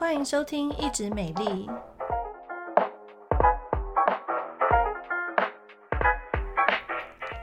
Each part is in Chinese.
欢迎收听《一直美丽》。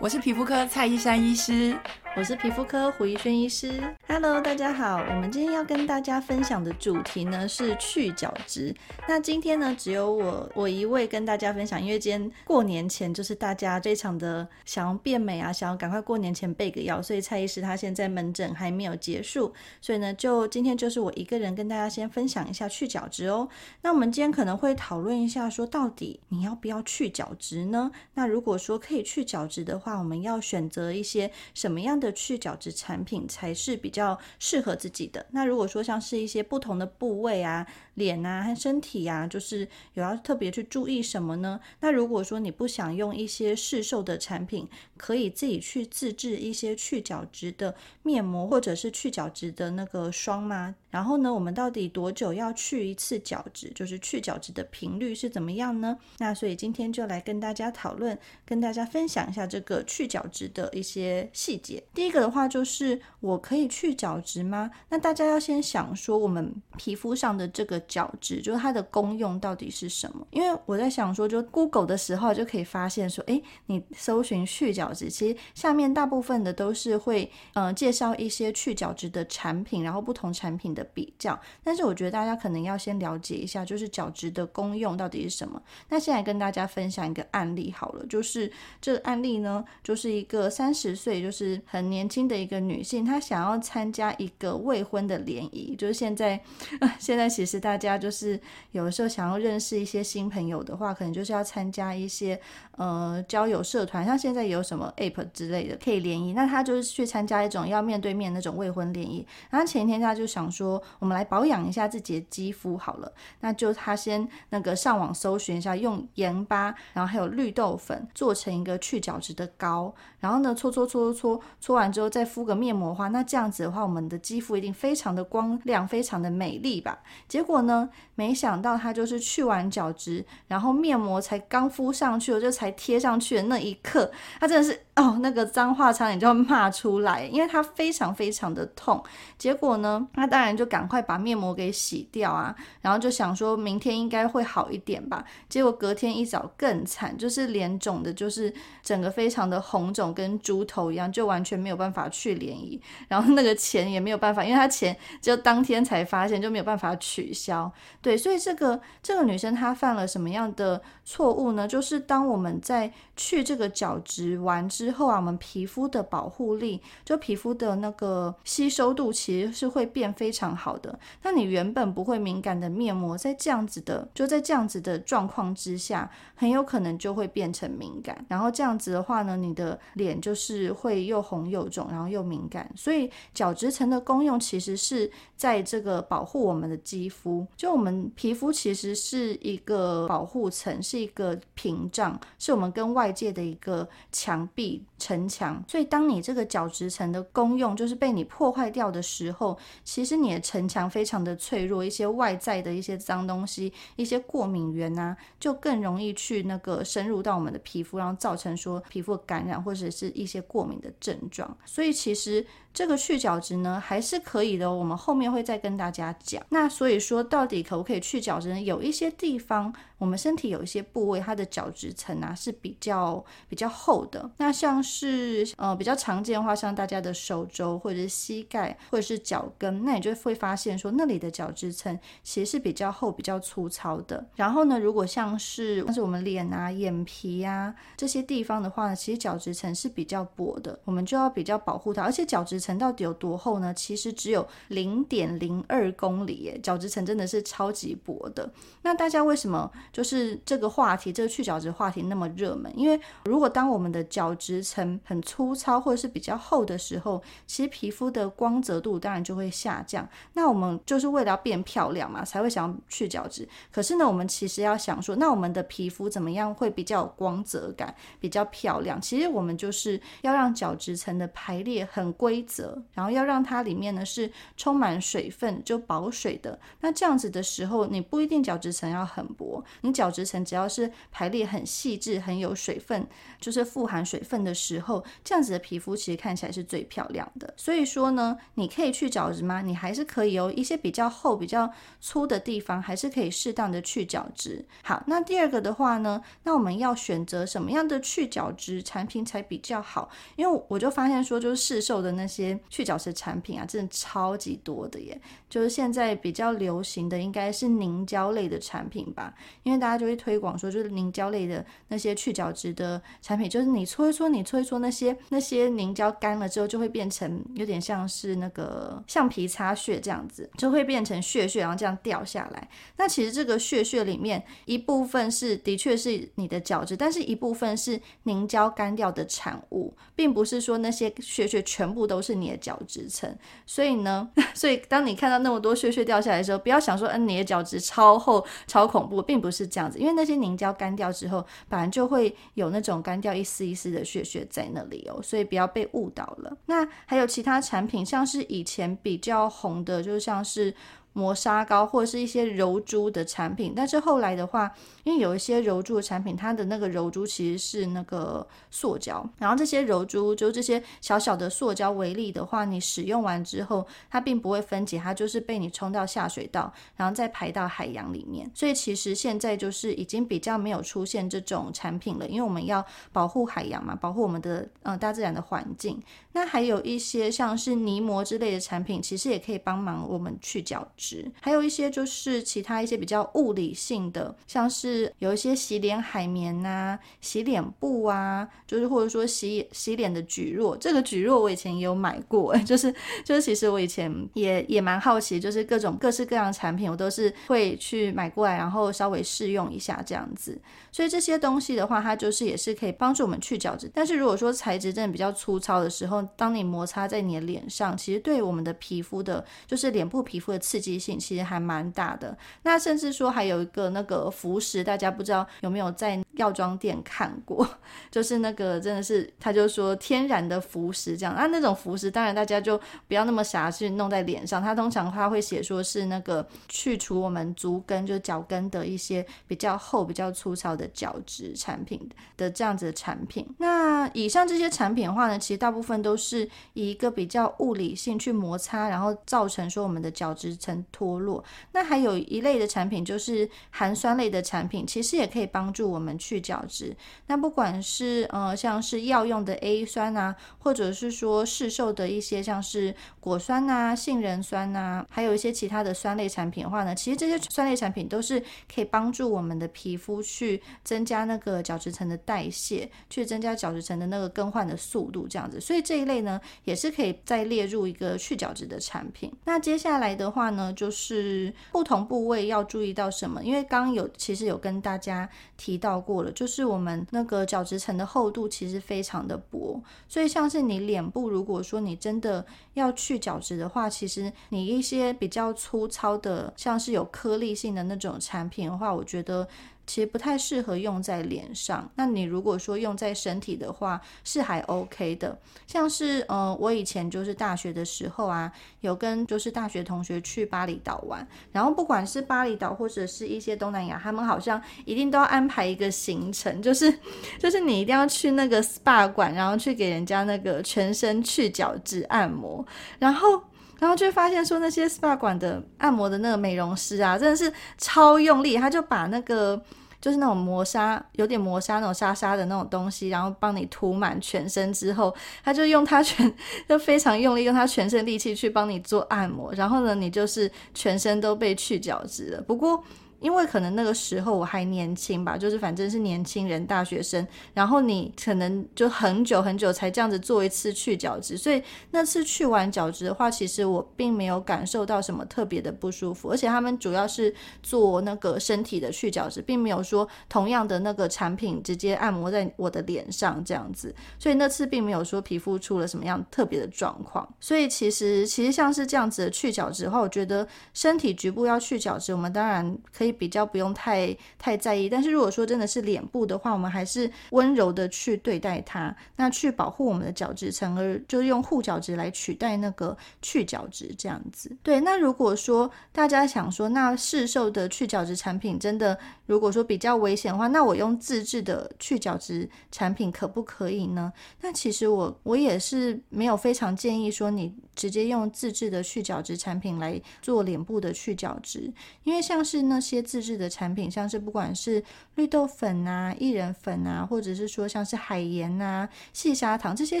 我是皮肤科蔡依珊医师。我是皮肤科胡怡轩医师，Hello，大家好。我们今天要跟大家分享的主题呢是去角质。那今天呢只有我我一位跟大家分享，因为今天过年前就是大家非常的想要变美啊，想要赶快过年前备个药，所以蔡医师他现在门诊还没有结束，所以呢就今天就是我一个人跟大家先分享一下去角质哦。那我们今天可能会讨论一下，说到底你要不要去角质呢？那如果说可以去角质的话，我们要选择一些什么样的的去角质产品才是比较适合自己的。那如果说像是一些不同的部位啊，脸啊和身体啊，就是有要特别去注意什么呢？那如果说你不想用一些市售的产品，可以自己去自制一些去角质的面膜或者是去角质的那个霜吗？然后呢，我们到底多久要去一次角质？就是去角质的频率是怎么样呢？那所以今天就来跟大家讨论，跟大家分享一下这个去角质的一些细节。第一个的话就是，我可以去角质吗？那大家要先想说，我们皮肤上的这个角质，就是它的功用到底是什么？因为我在想说，就 Google 的时候就可以发现说，诶，你搜寻去角质，其实下面大部分的都是会，嗯、呃，介绍一些去角质的产品，然后不同产品的比较。但是我觉得大家可能要先了解一下，就是角质的功用到底是什么。那现在跟大家分享一个案例好了，就是这个案例呢，就是一个三十岁，就是很年轻的一个女性，她想要参加一个未婚的联谊，就是现在，现在其实大家就是有的时候想要认识一些新朋友的话，可能就是要参加一些呃交友社团，像现在有什么 App 之类的可以联谊，那她就是去参加一种要面对面那种未婚联谊。然后前一天她就想说，我们来保养一下自己的肌肤好了，那就她先那个上网搜寻一下，用盐巴，然后还有绿豆粉做成一个去角质的膏，然后呢搓搓搓搓搓，搓完之后再敷个面膜的话，那这样子的话，我们的肌肤一定非常的光亮，非常的美丽吧？结果呢，没想到他就是去完角质，然后面膜才刚敷上去，我就才贴上去的那一刻，他真的是。哦，那个脏话差点就要骂出来，因为它非常非常的痛。结果呢，那当然就赶快把面膜给洗掉啊，然后就想说明天应该会好一点吧。结果隔天一早更惨，就是脸肿的，就是整个非常的红肿，跟猪头一样，就完全没有办法去联谊。然后那个钱也没有办法，因为他钱就当天才发现，就没有办法取消。对，所以这个这个女生她犯了什么样的错误呢？就是当我们在去这个角质完之后啊，我们皮肤的保护力，就皮肤的那个吸收度，其实是会变非常好的。那你原本不会敏感的面膜，在这样子的，就在这样子的状况之下，很有可能就会变成敏感。然后这样子的话呢，你的脸就是会又红又又肿，然后又敏感。所以角质层的功用，其实是在这个保护我们的肌肤。就我们皮肤其实是一个保护层，是一个屏障，是我们跟。外界的一个墙壁城墙，所以当你这个角质层的功用就是被你破坏掉的时候，其实你的城墙非常的脆弱，一些外在的一些脏东西，一些过敏源啊，就更容易去那个深入到我们的皮肤，然后造成说皮肤感染或者是一些过敏的症状。所以其实。这个去角质呢，还是可以的，我们后面会再跟大家讲。那所以说，到底可不可以去角质呢？有一些地方，我们身体有一些部位，它的角质层啊是比较比较厚的。那像是呃比较常见的话，像大家的手肘或者是膝盖或者是脚跟，那你就会发现说，那里的角质层其实是比较厚、比较粗糙的。然后呢，如果像是像是我们脸啊、眼皮啊这些地方的话呢，其实角质层是比较薄的，我们就要比较保护它，而且角质层。到底有多厚呢？其实只有零点零二公里耶，角质层真的是超级薄的。那大家为什么就是这个话题，这个去角质话题那么热门？因为如果当我们的角质层很粗糙或者是比较厚的时候，其实皮肤的光泽度当然就会下降。那我们就是为了要变漂亮嘛，才会想要去角质。可是呢，我们其实要想说，那我们的皮肤怎么样会比较有光泽感，比较漂亮？其实我们就是要让角质层的排列很规则。泽，然后要让它里面呢是充满水分，就保水的。那这样子的时候，你不一定角质层要很薄，你角质层只要是排列很细致、很有水分，就是富含水分的时候，这样子的皮肤其实看起来是最漂亮的。所以说呢，你可以去角质吗？你还是可以哦一些比较厚、比较粗的地方，还是可以适当的去角质。好，那第二个的话呢，那我们要选择什么样的去角质产品才比较好？因为我就发现说，就是市售的那些些去角质产品啊，真的超级多的耶。就是现在比较流行的应该是凝胶类的产品吧，因为大家就会推广说，就是凝胶类的那些去角质的产品，就是你搓一搓，你搓一搓那些那些凝胶干了之后，就会变成有点像是那个橡皮擦屑这样子，就会变成屑屑，然后这样掉下来。那其实这个屑屑里面一部分是的确是你的角质，但是一部分是凝胶干掉的产物，并不是说那些屑屑全部都是你的角质层。所以呢，所以当你看到那么多屑屑掉下来的时候，不要想说，嗯，你的角质超厚、超恐怖，并不是这样子。因为那些凝胶干掉之后，本来就会有那种干掉一丝一丝的屑屑在那里哦，所以不要被误导了。那还有其他产品，像是以前比较红的，就像是。磨砂膏或者是一些柔珠的产品，但是后来的话，因为有一些柔珠的产品，它的那个柔珠其实是那个塑胶，然后这些柔珠就这些小小的塑胶微粒的话，你使用完之后，它并不会分解，它就是被你冲到下水道，然后再排到海洋里面。所以其实现在就是已经比较没有出现这种产品了，因为我们要保护海洋嘛，保护我们的呃大自然的环境。那还有一些像是泥膜之类的产品，其实也可以帮忙我们去角质。还有一些就是其他一些比较物理性的，像是有一些洗脸海绵呐、啊、洗脸布啊，就是或者说洗洗脸的蒟蒻。这个蒟蒻我以前也有买过，就是就是其实我以前也也蛮好奇，就是各种各式各样的产品，我都是会去买过来，然后稍微试用一下这样子。所以这些东西的话，它就是也是可以帮助我们去角质。但是如果说材质真的比较粗糙的时候，当你摩擦在你的脸上，其实对我们的皮肤的，就是脸部皮肤的刺激性其实还蛮大的。那甚至说还有一个那个浮石，大家不知道有没有在药妆店看过？就是那个真的是，他就说天然的浮石这样。那那种浮石，当然大家就不要那么傻去弄在脸上。它通常他会写说是那个去除我们足跟，就脚跟的一些比较厚、比较粗糙的角质产品的这样子的产品。那以上这些产品的话呢，其实大部分都是以一个比较物理性去摩擦，然后造成说我们的角质层脱落。那还有一类的产品就是含酸类的产品，其实也可以帮助我们去角质。那不管是呃像是药用的 A 酸啊，或者是说市售的一些像是果酸啊、杏仁酸啊，还有一些其他的酸类产品的话呢，其实这些酸类产品都是可以帮助我们的皮肤去增加那个角质层的代谢，去增加角质层的那个更换的速度，这样子。所以这一类呢，也是可以再列入一个去角质的产品。那接下来的话呢，就是不同部位要注意到什么？因为刚刚有其实有跟大家提到过了，就是我们那个角质层的厚度其实非常的薄，所以像是你脸部，如果说你真的要去角质的话，其实你一些比较粗糙的，像是有颗粒性的那种产品的话，我觉得。其实不太适合用在脸上。那你如果说用在身体的话，是还 OK 的。像是呃，我以前就是大学的时候啊，有跟就是大学同学去巴厘岛玩。然后不管是巴厘岛或者是一些东南亚，他们好像一定都要安排一个行程，就是就是你一定要去那个 SPA 馆，然后去给人家那个全身去角质按摩，然后。然后就发现说，那些 SPA 馆的按摩的那个美容师啊，真的是超用力，他就把那个就是那种磨砂，有点磨砂那种沙沙的那种东西，然后帮你涂满全身之后，他就用他全 就非常用力，用他全身力气去帮你做按摩，然后呢，你就是全身都被去角质了。不过。因为可能那个时候我还年轻吧，就是反正是年轻人、大学生，然后你可能就很久很久才这样子做一次去角质，所以那次去完角质的话，其实我并没有感受到什么特别的不舒服，而且他们主要是做那个身体的去角质，并没有说同样的那个产品直接按摩在我的脸上这样子，所以那次并没有说皮肤出了什么样特别的状况，所以其实其实像是这样子的去角质的话，我觉得身体局部要去角质，我们当然可以。比较不用太太在意。但是如果说真的是脸部的话，我们还是温柔的去对待它，那去保护我们的角质层，而就用护角质来取代那个去角质这样子。对，那如果说大家想说，那市售的去角质产品真的如果说比较危险的话，那我用自制的去角质产品可不可以呢？那其实我我也是没有非常建议说你直接用自制的去角质产品来做脸部的去角质，因为像是那些自制的产品，像是不管是绿豆粉啊、薏仁粉啊，或者是说像是海盐啊、细砂糖这些，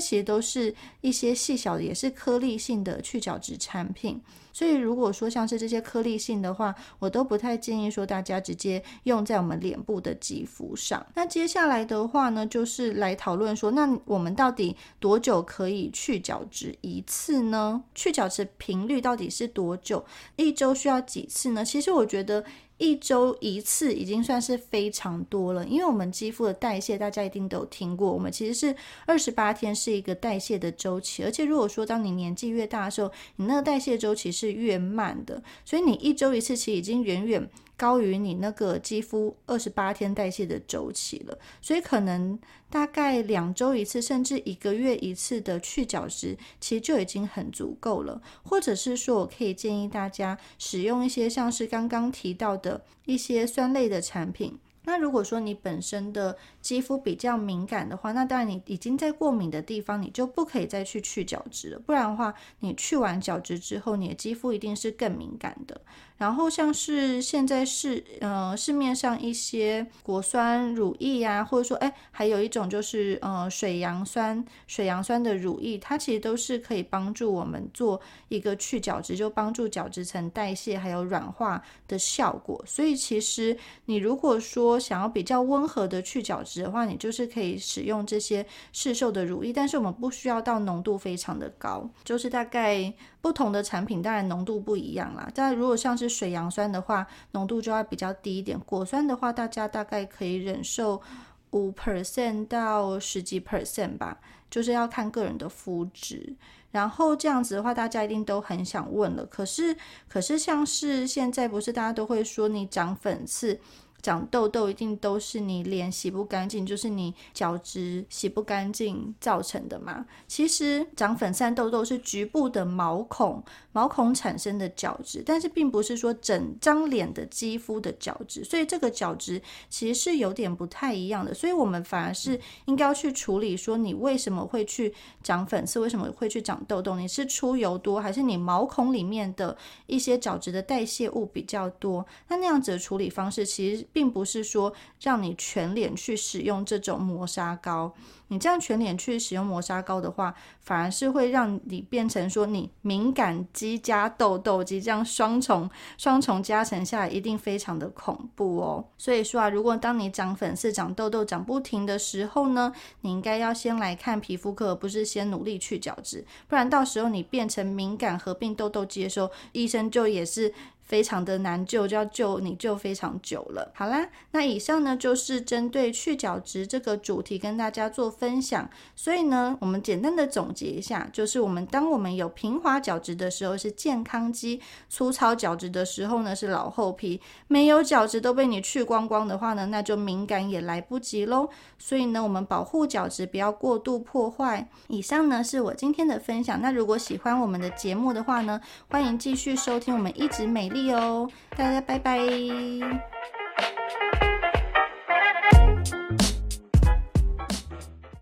其实都是一些细小的，也是颗粒性的去角质产品。所以如果说像是这些颗粒性的话，我都不太建议说大家直接用在我们脸部的肌肤上。那接下来的话呢，就是来讨论说，那我们到底多久可以去角质一次呢？去角质频率到底是多久？一周需要几次呢？其实我觉得。一周一次已经算是非常多了，因为我们肌肤的代谢，大家一定都有听过，我们其实是二十八天是一个代谢的周期，而且如果说当你年纪越大的时候，你那个代谢周期是越慢的，所以你一周一次其实已经远远高于你那个肌肤二十八天代谢的周期了，所以可能大概两周一次，甚至一个月一次的去角质，其实就已经很足够了。或者是说，我可以建议大家使用一些像是刚刚提到的一些酸类的产品。那如果说你本身的肌肤比较敏感的话，那当然你已经在过敏的地方，你就不可以再去去角质了。不然的话，你去完角质之后，你的肌肤一定是更敏感的。然后像是现在市呃市面上一些果酸乳液啊，或者说哎还有一种就是呃水杨酸水杨酸的乳液，它其实都是可以帮助我们做一个去角质，就帮助角质层代谢还有软化的效果。所以其实你如果说想要比较温和的去角质的话，你就是可以使用这些市售的乳液，但是我们不需要到浓度非常的高，就是大概。不同的产品当然浓度不一样啦，但如果像是水杨酸的话，浓度就要比较低一点。果酸的话，大家大概可以忍受五 percent 到十几 percent 吧，就是要看个人的肤质。然后这样子的话，大家一定都很想问了。可是，可是像是现在不是大家都会说你长粉刺？长痘痘一定都是你脸洗不干净，就是你角质洗不干净造成的嘛。其实长粉刺、痘痘是局部的毛孔，毛孔产生的角质，但是并不是说整张脸的肌肤的角质。所以这个角质其实是有点不太一样的。所以我们反而是应该要去处理说，你为什么会去长粉刺，为什么会去长痘痘？你是出油多，还是你毛孔里面的一些角质的代谢物比较多？那那样子的处理方式其实。并不是说让你全脸去使用这种磨砂膏，你这样全脸去使用磨砂膏的话，反而是会让你变成说你敏感肌加痘痘肌这样双重双重加成下来，一定非常的恐怖哦。所以说啊，如果当你长粉刺、长痘痘长不停的时候呢，你应该要先来看皮肤科，而不是先努力去角质，不然到时候你变成敏感合并痘痘肌的时候，医生就也是。非常的难救，就要救你救非常久了。好啦，那以上呢就是针对去角质这个主题跟大家做分享。所以呢，我们简单的总结一下，就是我们当我们有平滑角质的时候是健康肌，粗糙角质的时候呢是老厚皮，没有角质都被你去光光的话呢，那就敏感也来不及喽。所以呢，我们保护角质不要过度破坏。以上呢是我今天的分享。那如果喜欢我们的节目的话呢，欢迎继续收听我们一直美哦，大家拜拜。